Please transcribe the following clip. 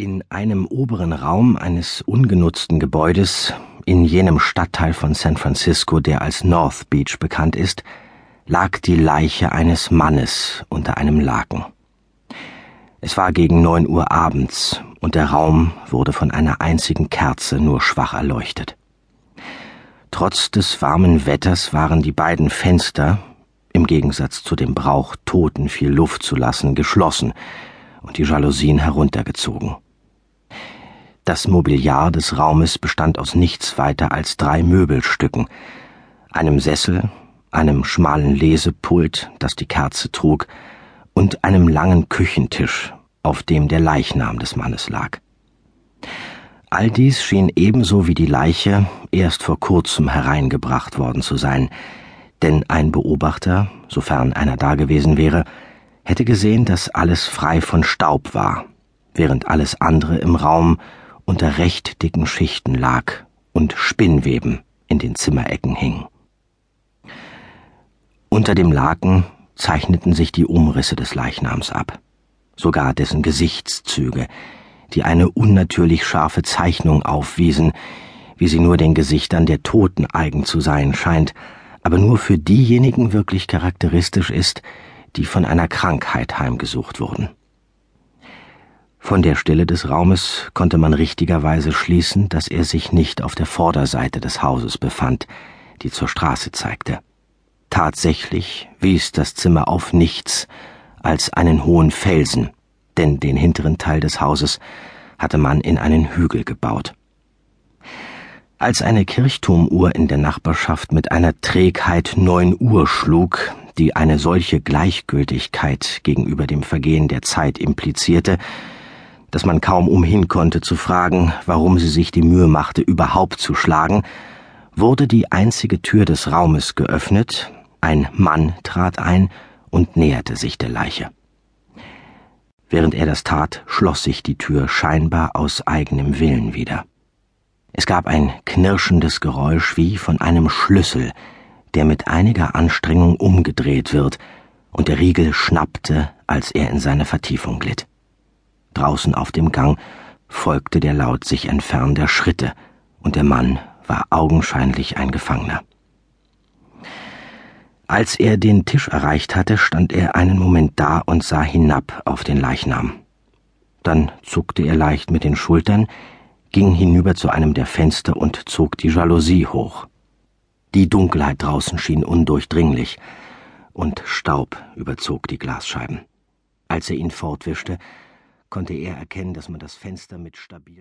In einem oberen Raum eines ungenutzten Gebäudes in jenem Stadtteil von San Francisco, der als North Beach bekannt ist, lag die Leiche eines Mannes unter einem Laken. Es war gegen neun Uhr abends und der Raum wurde von einer einzigen Kerze nur schwach erleuchtet. Trotz des warmen Wetters waren die beiden Fenster, im Gegensatz zu dem Brauch, Toten viel Luft zu lassen, geschlossen und die Jalousien heruntergezogen. Das Mobiliar des Raumes bestand aus nichts weiter als drei Möbelstücken, einem Sessel, einem schmalen Lesepult, das die Kerze trug, und einem langen Küchentisch, auf dem der Leichnam des Mannes lag. All dies schien ebenso wie die Leiche erst vor kurzem hereingebracht worden zu sein, denn ein Beobachter, sofern einer dagewesen wäre, hätte gesehen, dass alles frei von Staub war, während alles andere im Raum unter recht dicken Schichten lag und Spinnweben in den Zimmerecken hing. Unter dem Laken zeichneten sich die Umrisse des Leichnams ab, sogar dessen Gesichtszüge, die eine unnatürlich scharfe Zeichnung aufwiesen, wie sie nur den Gesichtern der Toten eigen zu sein scheint, aber nur für diejenigen wirklich charakteristisch ist, die von einer Krankheit heimgesucht wurden. Von der Stille des Raumes konnte man richtigerweise schließen, dass er sich nicht auf der Vorderseite des Hauses befand, die zur Straße zeigte. Tatsächlich wies das Zimmer auf nichts als einen hohen Felsen, denn den hinteren Teil des Hauses hatte man in einen Hügel gebaut. Als eine Kirchturmuhr in der Nachbarschaft mit einer Trägheit neun Uhr schlug, die eine solche Gleichgültigkeit gegenüber dem Vergehen der Zeit implizierte, dass man kaum umhin konnte zu fragen, warum sie sich die Mühe machte, überhaupt zu schlagen, wurde die einzige Tür des Raumes geöffnet, ein Mann trat ein und näherte sich der Leiche. Während er das tat, schloss sich die Tür scheinbar aus eigenem Willen wieder. Es gab ein knirschendes Geräusch wie von einem Schlüssel, der mit einiger Anstrengung umgedreht wird, und der Riegel schnappte, als er in seine Vertiefung glitt. Draußen auf dem Gang folgte der Laut sich entfernender Schritte, und der Mann war augenscheinlich ein Gefangener. Als er den Tisch erreicht hatte, stand er einen Moment da und sah hinab auf den Leichnam. Dann zuckte er leicht mit den Schultern, ging hinüber zu einem der Fenster und zog die Jalousie hoch. Die Dunkelheit draußen schien undurchdringlich, und Staub überzog die Glasscheiben. Als er ihn fortwischte, konnte er erkennen, dass man das Fenster mit stabilen